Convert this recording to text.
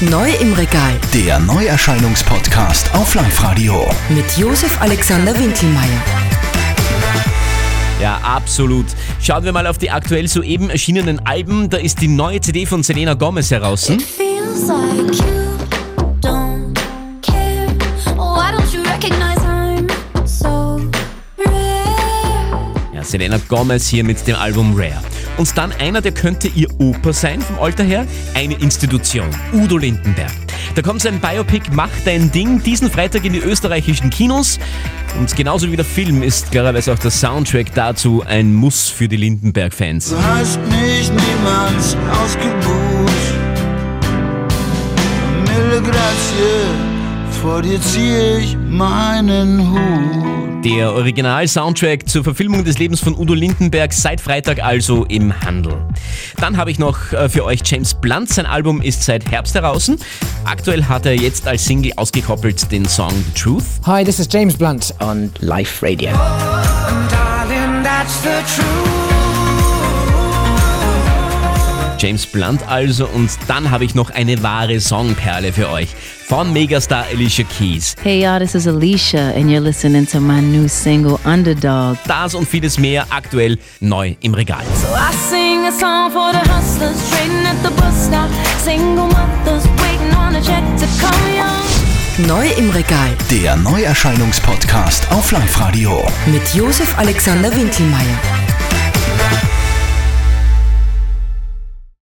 Neu im Regal Der Neuerscheinungspodcast auf Live-Radio. mit Josef Alexander Winkelmeier. Ja, absolut. Schauen wir mal auf die aktuell soeben erschienenen Alben. Da ist die neue CD von Selena Gomez heraus. Ja, Selena Gomez hier mit dem Album Rare. Und dann einer, der könnte ihr Opa sein vom Alter her, eine Institution, Udo Lindenberg. Da kommt sein Biopic Mach dein Ding diesen Freitag in die österreichischen Kinos. Und genauso wie der Film ist klarerweise auch der Soundtrack dazu ein Muss für die Lindenberg-Fans. Du hast mich niemals ausgebucht. Mille grazie, vor dir zieh ich meinen Hut. Der Original-Soundtrack zur Verfilmung des Lebens von Udo Lindenberg seit Freitag also im Handel. Dann habe ich noch äh, für euch James Blunt. Sein Album ist seit Herbst heraus. Aktuell hat er jetzt als Single ausgekoppelt den Song The Truth. Hi, this is James Blunt on Life Radio. James Blunt also. Und dann habe ich noch eine wahre Songperle für euch. Von Megastar Alicia Keys. Hey y'all, this is Alicia, and you're listening to my new single, Underdog. Das und vieles mehr aktuell neu im Regal. So I sing a song for the hustlers trading at the bus stop. Single mothers waiting on a check to come young. Neu im Regal Der Neuerscheinungspodcast auf Live-Radio. mit Josef Alexander Winkelmeier.